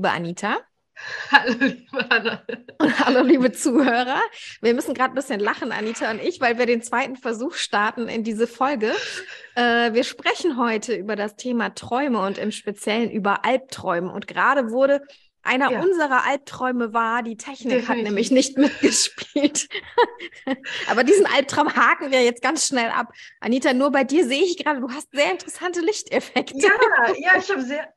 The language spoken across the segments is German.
Liebe Anita. Hallo, liebe Anna. Und hallo, liebe Zuhörer. Wir müssen gerade ein bisschen lachen, Anita und ich, weil wir den zweiten Versuch starten in diese Folge. Äh, wir sprechen heute über das Thema Träume und im Speziellen über Albträume. Und gerade wurde einer ja. unserer Albträume war, die Technik Definitiv. hat nämlich nicht mitgespielt. Aber diesen Albtraum haken wir jetzt ganz schnell ab. Anita, nur bei dir sehe ich gerade, du hast sehr interessante Lichteffekte. Ja, ja, ich habe sehr,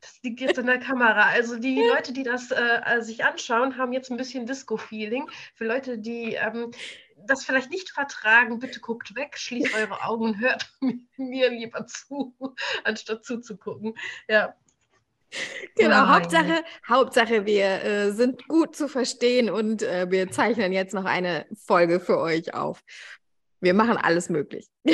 das liegt jetzt in der Kamera. Also die Leute, die das äh, sich anschauen, haben jetzt ein bisschen Disco-Feeling. Für Leute, die ähm, das vielleicht nicht vertragen, bitte guckt weg, schließt eure Augen und hört mir lieber zu, anstatt zuzugucken. Ja, Genau, Nein. Hauptsache, Hauptsache, wir äh, sind gut zu verstehen und äh, wir zeichnen jetzt noch eine Folge für euch auf. Wir machen alles möglich.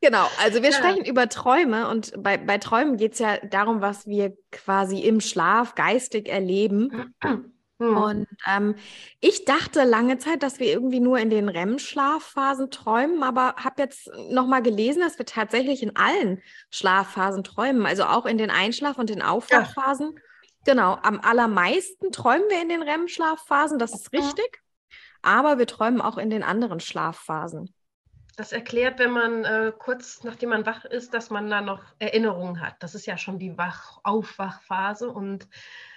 genau, also wir ja. sprechen über Träume und bei, bei Träumen geht es ja darum, was wir quasi im Schlaf geistig erleben. Mhm. Und ähm, ich dachte lange Zeit, dass wir irgendwie nur in den REM-Schlafphasen träumen, aber habe jetzt nochmal gelesen, dass wir tatsächlich in allen Schlafphasen träumen, also auch in den Einschlaf- und den Aufwachphasen. Ja. Genau, am allermeisten träumen wir in den REM-Schlafphasen, das ist richtig, aber wir träumen auch in den anderen Schlafphasen. Das erklärt, wenn man äh, kurz nachdem man wach ist, dass man da noch Erinnerungen hat. Das ist ja schon die Wach-Aufwachphase und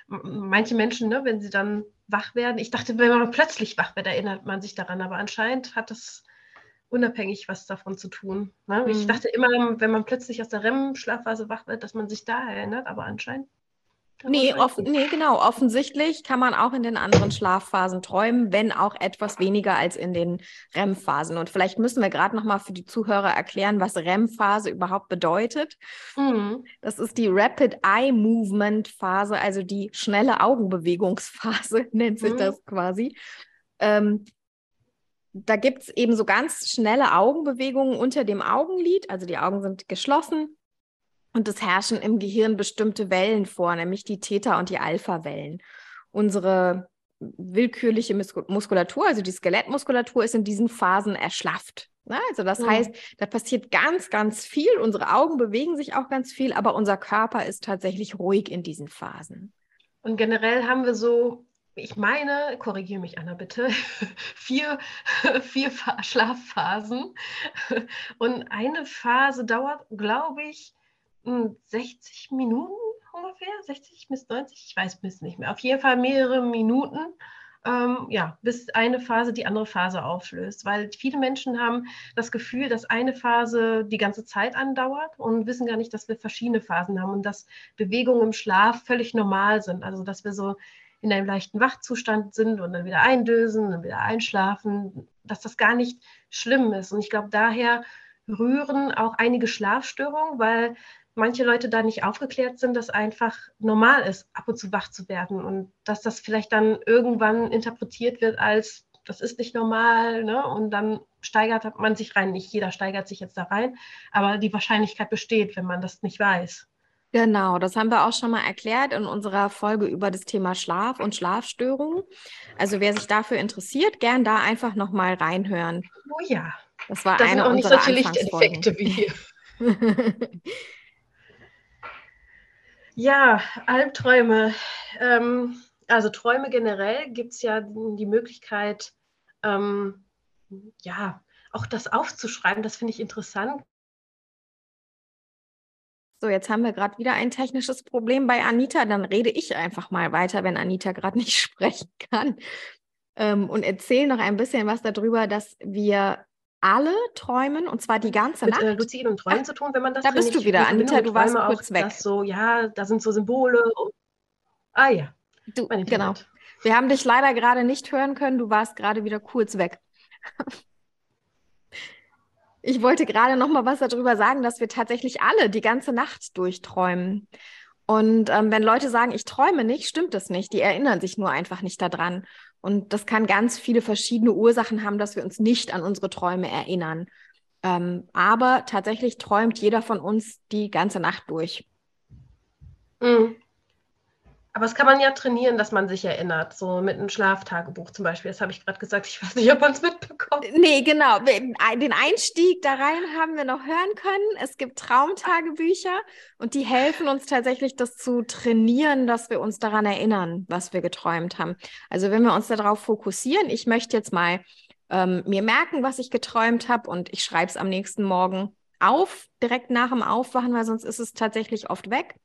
manche Menschen, ne, wenn sie dann wach werden, ich dachte, wenn man plötzlich wach wird, erinnert man sich daran, aber anscheinend hat das unabhängig was davon zu tun. Ne? Mhm. Ich dachte immer, wenn man plötzlich aus der REM-Schlafphase wach wird, dass man sich da erinnert, aber anscheinend Nee, offen, nee, genau. Offensichtlich kann man auch in den anderen Schlafphasen träumen, wenn auch etwas weniger als in den REM-Phasen. Und vielleicht müssen wir gerade nochmal für die Zuhörer erklären, was REM-Phase überhaupt bedeutet. Mhm. Das ist die Rapid Eye Movement Phase, also die schnelle Augenbewegungsphase, nennt sich mhm. das quasi. Ähm, da gibt es eben so ganz schnelle Augenbewegungen unter dem Augenlid. Also die Augen sind geschlossen und es herrschen im Gehirn bestimmte Wellen vor, nämlich die Theta- und die Alpha-Wellen. Unsere willkürliche Muskulatur, also die Skelettmuskulatur, ist in diesen Phasen erschlafft. Ne? Also das mhm. heißt, da passiert ganz, ganz viel. Unsere Augen bewegen sich auch ganz viel, aber unser Körper ist tatsächlich ruhig in diesen Phasen. Und generell haben wir so, ich meine, korrigiere mich Anna bitte, vier, vier Schlafphasen. Und eine Phase dauert, glaube ich, 60 Minuten ungefähr, 60 bis 90, ich weiß bis nicht mehr. Auf jeden Fall mehrere Minuten, ähm, ja, bis eine Phase die andere Phase auflöst. Weil viele Menschen haben das Gefühl, dass eine Phase die ganze Zeit andauert und wissen gar nicht, dass wir verschiedene Phasen haben und dass Bewegungen im Schlaf völlig normal sind. Also dass wir so in einem leichten Wachzustand sind und dann wieder eindösen und wieder einschlafen, dass das gar nicht schlimm ist. Und ich glaube, daher rühren auch einige Schlafstörungen, weil manche Leute da nicht aufgeklärt sind, dass einfach normal ist, ab und zu wach zu werden und dass das vielleicht dann irgendwann interpretiert wird als, das ist nicht normal ne? und dann steigert man sich rein. Nicht jeder steigert sich jetzt da rein, aber die Wahrscheinlichkeit besteht, wenn man das nicht weiß. Genau, das haben wir auch schon mal erklärt in unserer Folge über das Thema Schlaf und Schlafstörungen. Also wer sich dafür interessiert, gern da einfach noch mal reinhören. Oh ja. Das war das eine sind auch nicht solche Lichteffekte wie hier. Ja, Albträume. Ähm, also Träume generell gibt es ja die Möglichkeit, ähm, ja, auch das aufzuschreiben. Das finde ich interessant. So, jetzt haben wir gerade wieder ein technisches Problem bei Anita. Dann rede ich einfach mal weiter, wenn Anita gerade nicht sprechen kann. Ähm, und erzähle noch ein bisschen was darüber, dass wir alle träumen und zwar die ganze mit, Nacht. Mit äh, Luziden und Träumen zu tun, wenn man das Da bist du wieder, Anita, du warst kurz weg. So, ja, da sind so Symbole. Und, ah ja. Du, genau. Wir haben dich leider gerade nicht hören können, du warst gerade wieder kurz weg. Ich wollte gerade noch mal was darüber sagen, dass wir tatsächlich alle die ganze Nacht durchträumen. Und ähm, wenn Leute sagen, ich träume nicht, stimmt das nicht. Die erinnern sich nur einfach nicht daran. Und das kann ganz viele verschiedene Ursachen haben, dass wir uns nicht an unsere Träume erinnern. Ähm, aber tatsächlich träumt jeder von uns die ganze Nacht durch. Mhm. Aber das kann man ja trainieren, dass man sich erinnert, so mit einem Schlaftagebuch zum Beispiel. Das habe ich gerade gesagt. Ich weiß nicht, ob man es mitbekommt. bekommen. Nee, genau. Den Einstieg da rein haben wir noch hören können. Es gibt Traumtagebücher und die helfen uns tatsächlich, das zu trainieren, dass wir uns daran erinnern, was wir geträumt haben. Also wenn wir uns darauf fokussieren, ich möchte jetzt mal ähm, mir merken, was ich geträumt habe und ich schreibe es am nächsten Morgen auf, direkt nach dem Aufwachen, weil sonst ist es tatsächlich oft weg.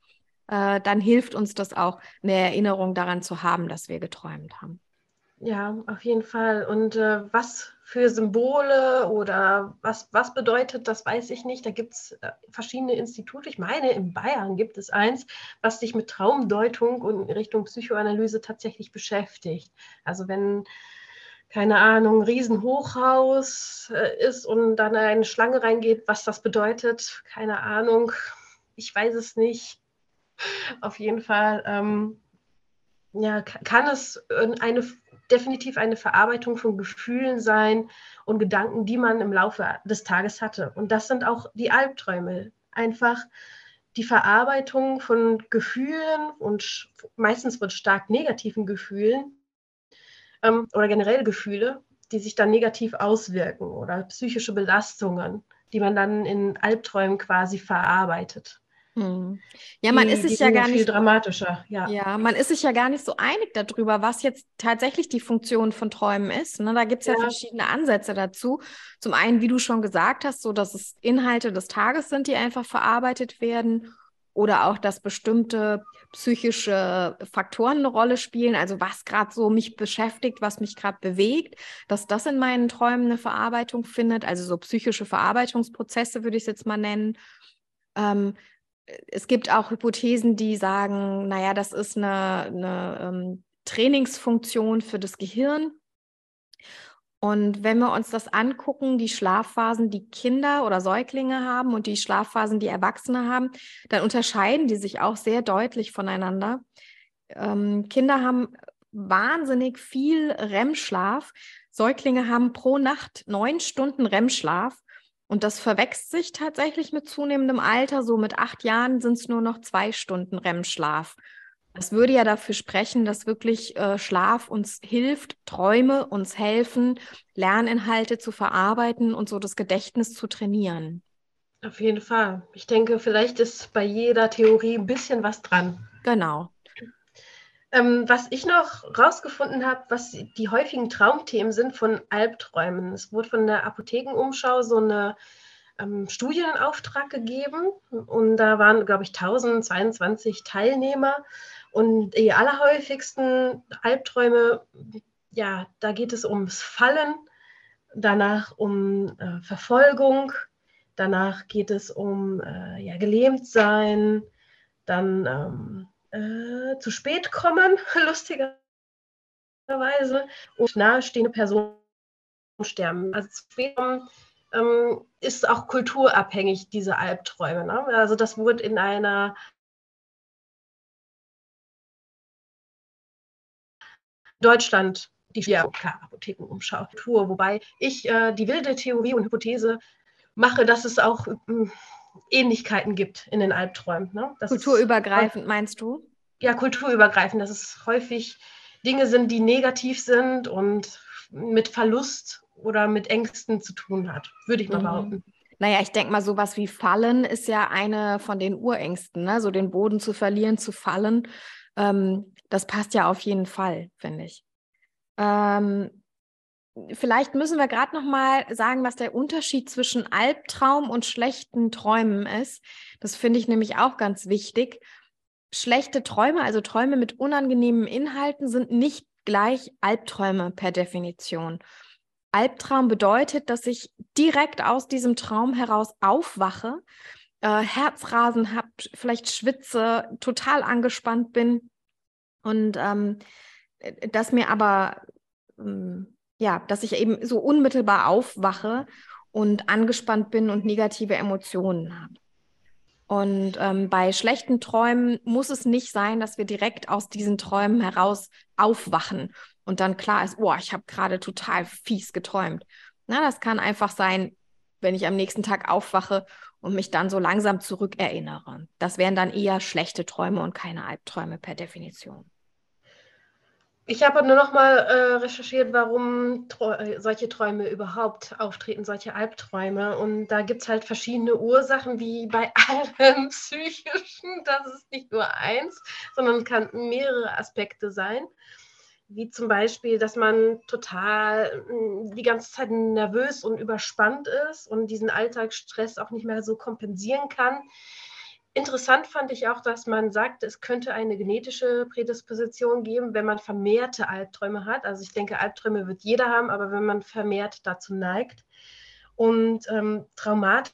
Äh, dann hilft uns das auch, eine Erinnerung daran zu haben, dass wir geträumt haben. Ja, auf jeden Fall. Und äh, was für Symbole oder was, was bedeutet, das weiß ich nicht. Da gibt es äh, verschiedene Institute. Ich meine, in Bayern gibt es eins, was sich mit Traumdeutung und Richtung Psychoanalyse tatsächlich beschäftigt. Also wenn keine Ahnung, ein Riesenhochhaus äh, ist und dann eine Schlange reingeht, was das bedeutet, keine Ahnung, ich weiß es nicht. Auf jeden Fall ähm, ja, kann es eine, definitiv eine Verarbeitung von Gefühlen sein und Gedanken, die man im Laufe des Tages hatte. Und das sind auch die Albträume. Einfach die Verarbeitung von Gefühlen und meistens von stark negativen Gefühlen, ähm, oder generell Gefühle, die sich dann negativ auswirken oder psychische Belastungen, die man dann in Albträumen quasi verarbeitet. Hm. Ja, man die, ist sich ja gar nicht viel dramatischer. Ja. ja, man ist sich ja gar nicht so einig darüber, was jetzt tatsächlich die Funktion von Träumen ist. Ne? Da gibt es ja, ja, verschiedene Ansätze dazu. Zum einen, wie du schon gesagt hast, so dass es Inhalte des Tages sind, die einfach verarbeitet werden oder auch, dass bestimmte psychische Faktoren eine Rolle spielen, also was gerade so mich beschäftigt, was mich gerade bewegt, dass das in meinen Träumen eine Verarbeitung findet, also so psychische Verarbeitungsprozesse würde ich es jetzt mal nennen. Ähm, es gibt auch Hypothesen, die sagen, naja, das ist eine, eine ähm, Trainingsfunktion für das Gehirn. Und wenn wir uns das angucken, die Schlafphasen, die Kinder oder Säuglinge haben und die Schlafphasen, die Erwachsene haben, dann unterscheiden die sich auch sehr deutlich voneinander. Ähm, Kinder haben wahnsinnig viel REM-Schlaf. Säuglinge haben pro Nacht neun Stunden REM-Schlaf. Und das verwechselt sich tatsächlich mit zunehmendem Alter. So mit acht Jahren sind es nur noch zwei Stunden REM-Schlaf. Das würde ja dafür sprechen, dass wirklich äh, Schlaf uns hilft, Träume uns helfen, Lerninhalte zu verarbeiten und so das Gedächtnis zu trainieren. Auf jeden Fall. Ich denke, vielleicht ist bei jeder Theorie ein bisschen was dran. Genau. Ähm, was ich noch rausgefunden habe, was die häufigen Traumthemen sind von Albträumen. Es wurde von der Apothekenumschau so eine ähm, Studie in Auftrag gegeben und da waren, glaube ich, 1022 Teilnehmer und die allerhäufigsten Albträume, ja, da geht es ums Fallen, danach um äh, Verfolgung, danach geht es um äh, ja, gelähmt sein, dann ähm, äh, zu spät kommen, lustigerweise, und nahestehende Personen sterben. Also zu spät kommen ähm, ist auch kulturabhängig, diese Albträume. Ne? Also das wurde in einer Deutschland die ja, klar, Apothekenumschau, wobei ich äh, die wilde Theorie und Hypothese mache, dass es auch äh, Ähnlichkeiten gibt in den Albträumen. Ne? Das kulturübergreifend ist, meinst du? Ja, kulturübergreifend, dass es häufig Dinge sind, die negativ sind und mit Verlust oder mit Ängsten zu tun hat, würde ich mal mhm. behaupten. Naja, ich denke mal, sowas wie Fallen ist ja eine von den Urängsten, ne? so den Boden zu verlieren, zu fallen. Ähm, das passt ja auf jeden Fall, finde ich. Ähm, vielleicht müssen wir gerade noch mal sagen, was der Unterschied zwischen Albtraum und schlechten Träumen ist. Das finde ich nämlich auch ganz wichtig. Schlechte Träume, also Träume mit unangenehmen Inhalten, sind nicht gleich Albträume per Definition. Albtraum bedeutet, dass ich direkt aus diesem Traum heraus aufwache, äh, Herzrasen habe, vielleicht schwitze, total angespannt bin und ähm, dass mir aber, ähm, ja, dass ich eben so unmittelbar aufwache und angespannt bin und negative Emotionen habe. Und ähm, bei schlechten Träumen muss es nicht sein, dass wir direkt aus diesen Träumen heraus aufwachen und dann klar ist, oh, ich habe gerade total fies geträumt. Na, das kann einfach sein, wenn ich am nächsten Tag aufwache und mich dann so langsam zurückerinnere. Das wären dann eher schlechte Träume und keine Albträume per Definition. Ich habe nur noch mal äh, recherchiert, warum Trä solche Träume überhaupt auftreten, solche Albträume. Und da gibt es halt verschiedene Ursachen, wie bei allem Psychischen. Das ist nicht nur eins, sondern kann mehrere Aspekte sein. Wie zum Beispiel, dass man total die ganze Zeit nervös und überspannt ist und diesen Alltagsstress auch nicht mehr so kompensieren kann Interessant fand ich auch, dass man sagt, es könnte eine genetische Prädisposition geben, wenn man vermehrte Albträume hat. Also ich denke, Albträume wird jeder haben, aber wenn man vermehrt dazu neigt. Und ähm, traumatische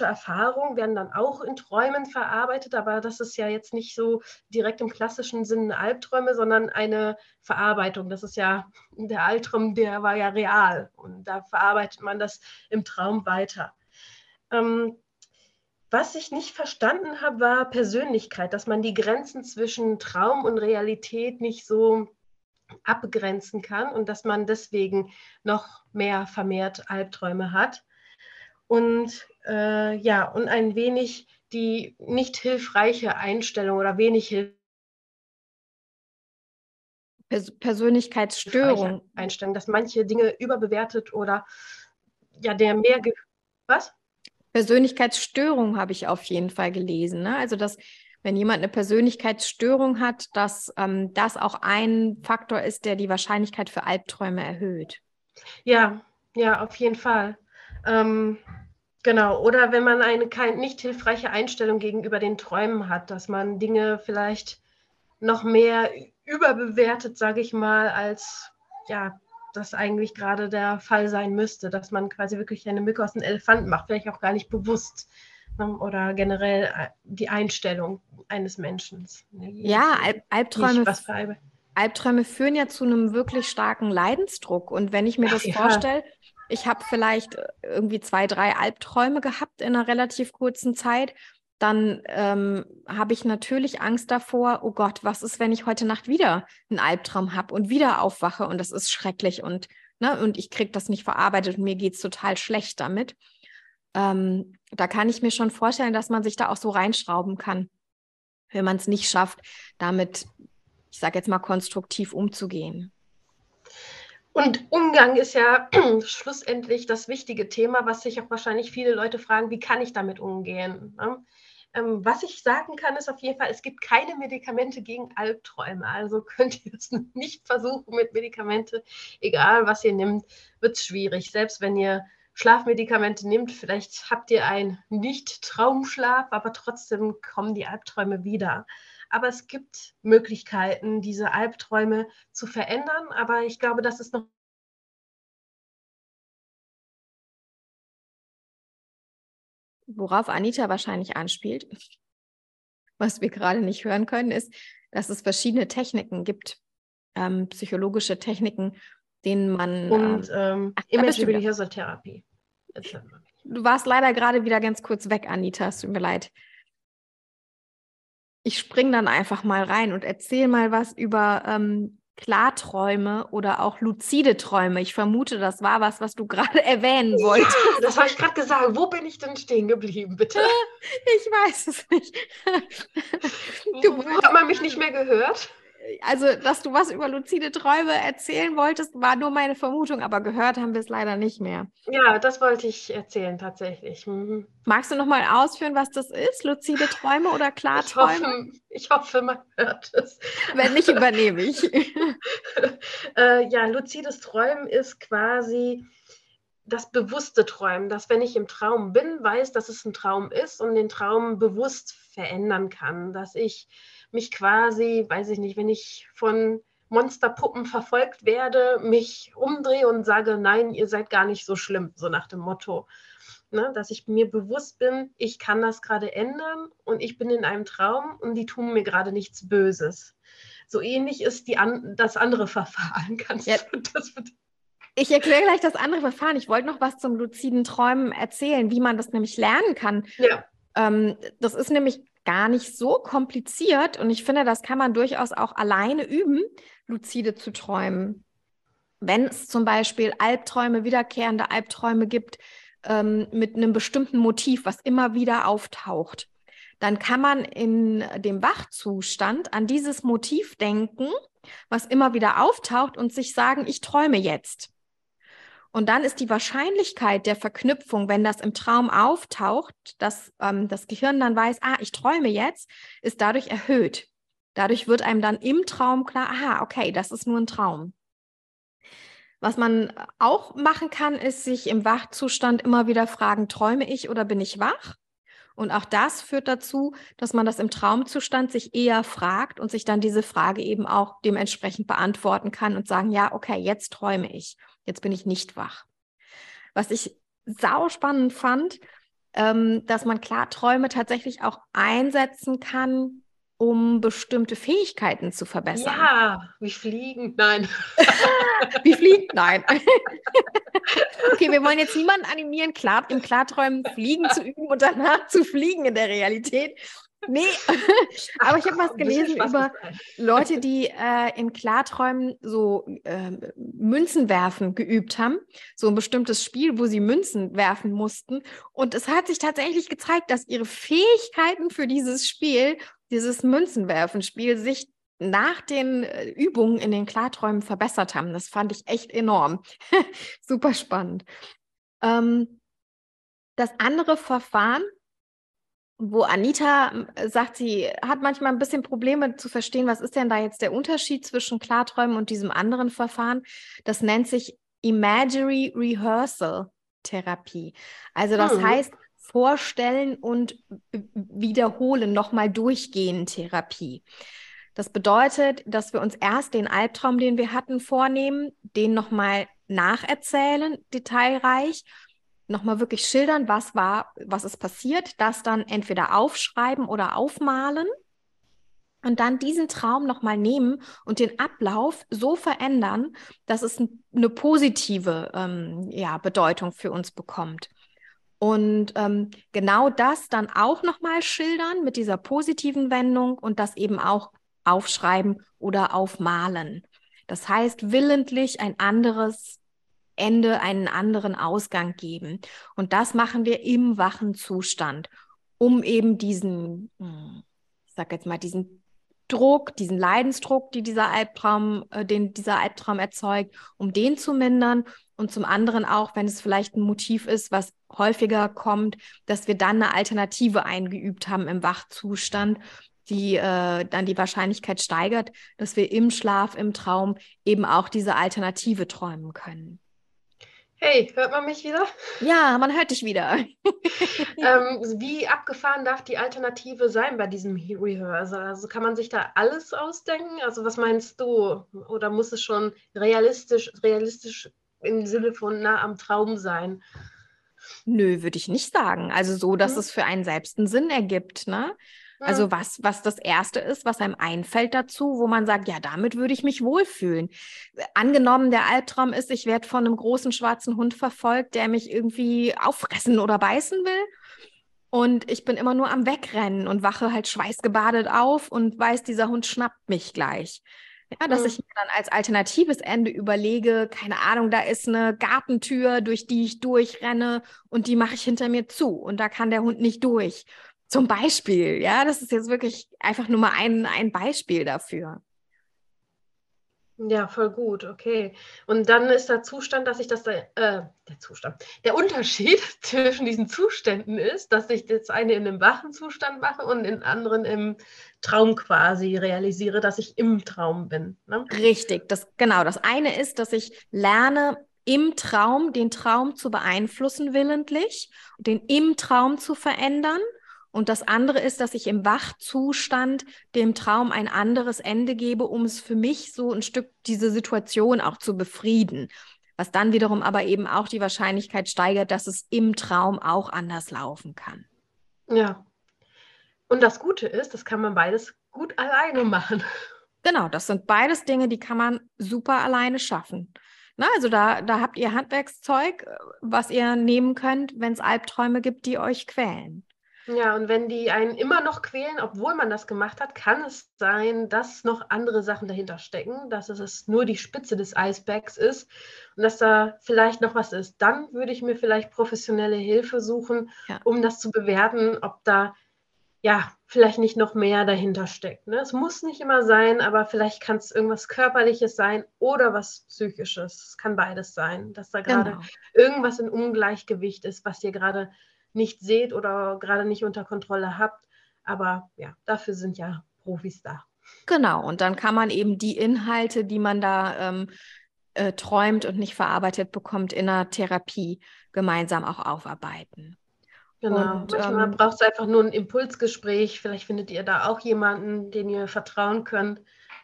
Erfahrungen werden dann auch in Träumen verarbeitet, aber das ist ja jetzt nicht so direkt im klassischen Sinne Albträume, sondern eine Verarbeitung. Das ist ja der Albtraum, der war ja real und da verarbeitet man das im Traum weiter. Ähm, was ich nicht verstanden habe, war Persönlichkeit, dass man die Grenzen zwischen Traum und Realität nicht so abgrenzen kann und dass man deswegen noch mehr vermehrt Albträume hat. Und äh, ja, und ein wenig die nicht hilfreiche Einstellung oder wenig hilfreiche Persönlichkeitsstörung. Einstellung, dass manche Dinge überbewertet oder ja, der mehr. Was? Persönlichkeitsstörung habe ich auf jeden Fall gelesen. Ne? Also, dass wenn jemand eine Persönlichkeitsstörung hat, dass ähm, das auch ein Faktor ist, der die Wahrscheinlichkeit für Albträume erhöht. Ja, ja, auf jeden Fall. Ähm, genau. Oder wenn man eine kein, nicht hilfreiche Einstellung gegenüber den Träumen hat, dass man Dinge vielleicht noch mehr überbewertet, sage ich mal, als ja, das eigentlich gerade der Fall sein müsste, dass man quasi wirklich eine Mücke aus einem Elefanten macht, vielleicht auch gar nicht bewusst ne, oder generell äh, die Einstellung eines Menschen. Ja, Al Albträume, Albträume führen ja zu einem wirklich starken Leidensdruck. Und wenn ich mir das ja. vorstelle, ich habe vielleicht äh, irgendwie zwei, drei Albträume gehabt in einer relativ kurzen Zeit dann ähm, habe ich natürlich Angst davor, oh Gott, was ist, wenn ich heute Nacht wieder einen Albtraum habe und wieder aufwache und das ist schrecklich und, ne, und ich kriege das nicht verarbeitet und mir geht es total schlecht damit. Ähm, da kann ich mir schon vorstellen, dass man sich da auch so reinschrauben kann, wenn man es nicht schafft, damit, ich sage jetzt mal, konstruktiv umzugehen. Und Umgang ist ja schlussendlich das wichtige Thema, was sich auch wahrscheinlich viele Leute fragen, wie kann ich damit umgehen? Ne? Ähm, was ich sagen kann, ist auf jeden Fall, es gibt keine Medikamente gegen Albträume. Also könnt ihr es nicht versuchen mit Medikamente, egal was ihr nimmt, wird es schwierig. Selbst wenn ihr Schlafmedikamente nimmt, vielleicht habt ihr einen Nicht-Traumschlaf, aber trotzdem kommen die Albträume wieder. Aber es gibt Möglichkeiten, diese Albträume zu verändern. Aber ich glaube, das ist noch worauf Anita wahrscheinlich anspielt, was wir gerade nicht hören können, ist, dass es verschiedene Techniken gibt, ähm, psychologische Techniken, denen man. Und ähm, ähm, Image Behavioral Therapie. Du warst leider gerade wieder ganz kurz weg, Anita. Es tut mir leid. Ich springe dann einfach mal rein und erzähle mal was über ähm, Klarträume oder auch luzide Träume. Ich vermute, das war was, was du gerade erwähnen wolltest. Ja, das habe ich gerade gesagt. Wo bin ich denn stehen geblieben, bitte? Ich weiß es nicht. Du, Hat man mich nicht mehr gehört? Also, dass du was über luzide Träume erzählen wolltest, war nur meine Vermutung, aber gehört haben wir es leider nicht mehr. Ja, das wollte ich erzählen tatsächlich. Mhm. Magst du noch mal ausführen, was das ist? Luzide Träume oder Klarträume? Ich hoffe, ich hoffe man hört es. Wenn nicht, übernehme ich. äh, ja, luzides Träumen ist quasi das bewusste Träumen, dass wenn ich im Traum bin, weiß, dass es ein Traum ist und den Traum bewusst verändern kann, dass ich mich quasi, weiß ich nicht, wenn ich von Monsterpuppen verfolgt werde, mich umdrehe und sage, nein, ihr seid gar nicht so schlimm, so nach dem Motto. Ne, dass ich mir bewusst bin, ich kann das gerade ändern und ich bin in einem Traum und die tun mir gerade nichts Böses. So ähnlich ist die an, das andere Verfahren. Kannst ja. du das bitte? Ich erkläre gleich das andere Verfahren. Ich wollte noch was zum luziden Träumen erzählen, wie man das nämlich lernen kann. Ja. Ähm, das ist nämlich gar nicht so kompliziert und ich finde, das kann man durchaus auch alleine üben, lucide zu träumen. Wenn es zum Beispiel Albträume, wiederkehrende Albträume gibt ähm, mit einem bestimmten Motiv, was immer wieder auftaucht, dann kann man in dem Wachzustand an dieses Motiv denken, was immer wieder auftaucht und sich sagen, ich träume jetzt. Und dann ist die Wahrscheinlichkeit der Verknüpfung, wenn das im Traum auftaucht, dass ähm, das Gehirn dann weiß, ah, ich träume jetzt, ist dadurch erhöht. Dadurch wird einem dann im Traum klar, aha, okay, das ist nur ein Traum. Was man auch machen kann, ist sich im Wachzustand immer wieder fragen, träume ich oder bin ich wach? Und auch das führt dazu, dass man das im Traumzustand sich eher fragt und sich dann diese Frage eben auch dementsprechend beantworten kann und sagen, ja, okay, jetzt träume ich, jetzt bin ich nicht wach. Was ich sau spannend fand, ähm, dass man Klarträume tatsächlich auch einsetzen kann, um bestimmte Fähigkeiten zu verbessern. Ja, wie fliegen, nein. wie fliegen, nein. okay, wir wollen jetzt niemanden animieren, klar, im Klarträumen fliegen zu üben und danach zu fliegen in der Realität. Nee, aber ich habe was gelesen über Leute, die äh, in Klarträumen so äh, Münzen werfen geübt haben. So ein bestimmtes Spiel, wo sie Münzen werfen mussten. Und es hat sich tatsächlich gezeigt, dass ihre Fähigkeiten für dieses Spiel dieses Münzenwerfen-Spiel sich nach den äh, Übungen in den Klarträumen verbessert haben. Das fand ich echt enorm. Super spannend. Ähm, das andere Verfahren, wo Anita äh, sagt, sie hat manchmal ein bisschen Probleme zu verstehen, was ist denn da jetzt der Unterschied zwischen Klarträumen und diesem anderen Verfahren, das nennt sich Imagery Rehearsal Therapie. Also das hm. heißt, Vorstellen und Wiederholen, nochmal durchgehen Therapie. Das bedeutet, dass wir uns erst den Albtraum, den wir hatten, vornehmen, den nochmal nacherzählen, detailreich, nochmal wirklich schildern, was war, was ist passiert, das dann entweder aufschreiben oder aufmalen und dann diesen Traum nochmal nehmen und den Ablauf so verändern, dass es eine positive ähm, ja, Bedeutung für uns bekommt. Und ähm, genau das dann auch nochmal schildern mit dieser positiven Wendung und das eben auch aufschreiben oder aufmalen. Das heißt, willentlich ein anderes Ende, einen anderen Ausgang geben. Und das machen wir im wachen Zustand, um eben diesen, hm, ich sag jetzt mal, diesen Druck, diesen Leidensdruck, die dieser Albtraum, äh, den dieser Albtraum erzeugt, um den zu mindern und zum anderen auch, wenn es vielleicht ein Motiv ist, was häufiger kommt, dass wir dann eine Alternative eingeübt haben im Wachzustand, die äh, dann die Wahrscheinlichkeit steigert, dass wir im Schlaf, im Traum eben auch diese Alternative träumen können. Hey, hört man mich wieder? Ja, man hört dich wieder. ähm, wie abgefahren darf die Alternative sein bei diesem Rehearsal? Also kann man sich da alles ausdenken? Also was meinst du? Oder muss es schon realistisch, realistisch im Sinne von nah am Traum sein? Nö, würde ich nicht sagen. Also so, dass mhm. es für einen selbst einen Sinn ergibt, ne? Also was, was das Erste ist, was einem einfällt dazu, wo man sagt, ja, damit würde ich mich wohlfühlen. Angenommen, der Albtraum ist, ich werde von einem großen schwarzen Hund verfolgt, der mich irgendwie auffressen oder beißen will. Und ich bin immer nur am Wegrennen und wache halt schweißgebadet auf und weiß, dieser Hund schnappt mich gleich. Ja, dass mhm. ich mir dann als alternatives Ende überlege, keine Ahnung, da ist eine Gartentür, durch die ich durchrenne und die mache ich hinter mir zu und da kann der Hund nicht durch. Zum Beispiel, ja, das ist jetzt wirklich einfach nur mal ein, ein Beispiel dafür. Ja, voll gut, okay. Und dann ist der Zustand, dass ich das, da, äh, der Zustand, der Unterschied zwischen diesen Zuständen ist, dass ich das eine in einem wachen Zustand mache und den anderen im Traum quasi realisiere, dass ich im Traum bin. Ne? Richtig, das, genau. Das eine ist, dass ich lerne, im Traum den Traum zu beeinflussen willentlich, den im Traum zu verändern und das andere ist, dass ich im Wachzustand dem Traum ein anderes Ende gebe, um es für mich so ein Stück diese Situation auch zu befrieden. Was dann wiederum aber eben auch die Wahrscheinlichkeit steigert, dass es im Traum auch anders laufen kann. Ja. Und das Gute ist, das kann man beides gut alleine machen. Genau, das sind beides Dinge, die kann man super alleine schaffen. Na, also da, da habt ihr Handwerkszeug, was ihr nehmen könnt, wenn es Albträume gibt, die euch quälen. Ja, und wenn die einen immer noch quälen, obwohl man das gemacht hat, kann es sein, dass noch andere Sachen dahinter stecken, dass es nur die Spitze des Eisbergs ist und dass da vielleicht noch was ist. Dann würde ich mir vielleicht professionelle Hilfe suchen, ja. um das zu bewerten, ob da ja, vielleicht nicht noch mehr dahinter steckt. Ne? Es muss nicht immer sein, aber vielleicht kann es irgendwas Körperliches sein oder was Psychisches. Es kann beides sein, dass da gerade genau. irgendwas in Ungleichgewicht ist, was ihr gerade nicht seht oder gerade nicht unter Kontrolle habt. Aber ja, dafür sind ja Profis da. Genau, und dann kann man eben die Inhalte, die man da ähm, äh, träumt und nicht verarbeitet bekommt, in der Therapie gemeinsam auch aufarbeiten. Genau. Und, Manchmal ähm, braucht es einfach nur ein Impulsgespräch. Vielleicht findet ihr da auch jemanden, den ihr vertrauen könnt.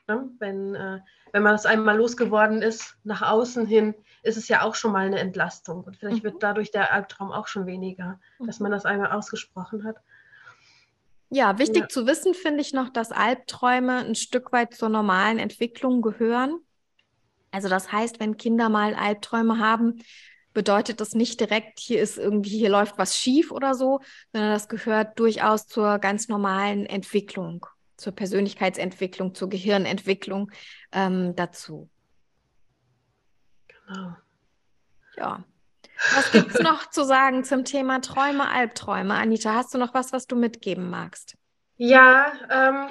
Ne? Wenn, äh, wenn man das einmal losgeworden ist, nach außen hin, ist es ja auch schon mal eine Entlastung. Und vielleicht mhm. wird dadurch der Albtraum auch schon weniger, mhm. dass man das einmal ausgesprochen hat. Ja, wichtig ja. zu wissen finde ich noch, dass Albträume ein Stück weit zur normalen Entwicklung gehören. Also das heißt, wenn Kinder mal Albträume haben, bedeutet das nicht direkt, hier ist irgendwie, hier läuft was schief oder so, sondern das gehört durchaus zur ganz normalen Entwicklung, zur Persönlichkeitsentwicklung, zur Gehirnentwicklung ähm, dazu. Genau. Ja. Was gibt es noch zu sagen zum Thema Träume, Albträume? Anita, hast du noch was, was du mitgeben magst? Ja, ähm,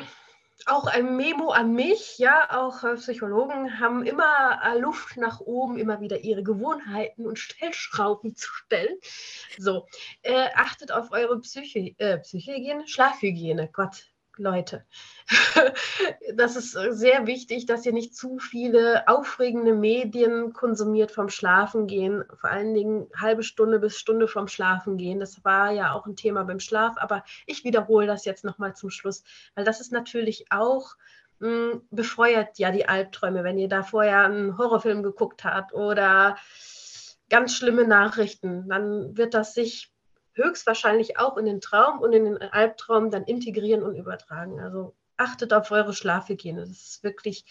auch ein Memo an mich, ja, auch äh, Psychologen haben immer äh, Luft nach oben, immer wieder ihre Gewohnheiten und Stellschrauben zu stellen. So, äh, achtet auf eure Psyche, äh, Psychohygiene, Schlafhygiene, Gott, Leute. das ist äh, sehr wichtig, dass ihr nicht zu viele aufregende Medien konsumiert vom Schlafengehen. Vor allen Dingen halbe Stunde bis Stunde vom Schlafengehen. Das war ja auch ein Thema beim Schlaf, aber ich wiederhole das jetzt nochmal zum Schluss, weil das ist natürlich auch mh, hm, befeuert ja die Albträume, wenn ihr da vorher einen Horrorfilm geguckt habt oder ganz schlimme Nachrichten, dann wird das sich höchstwahrscheinlich auch in den Traum und in den Albtraum dann integrieren und übertragen. Also achtet auf eure Schlafhygiene. Das ist wirklich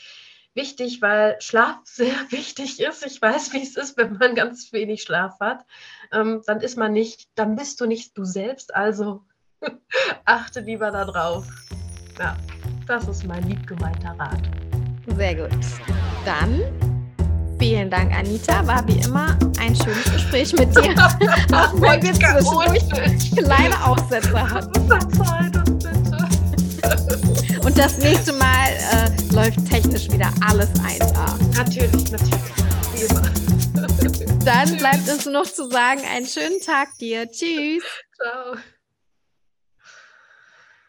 wichtig, weil Schlaf sehr wichtig ist. Ich weiß, wie es ist, wenn man ganz wenig Schlaf hat. Ähm, dann ist man nicht, dann bist du nicht du selbst. Also achte lieber darauf. Ja, das ist mein liebgemeinter Rat. Sehr gut. Dann Vielen Dank, Anita. War wie immer ein schönes Gespräch mit dir. Auch wenn wir zwischendurch kleine Aussätze hatten. Und das nächste Mal äh, läuft technisch wieder alles 1A. Natürlich, natürlich. Wie immer. Dann bleibt uns nur noch zu sagen, einen schönen Tag dir. Tschüss. Ciao.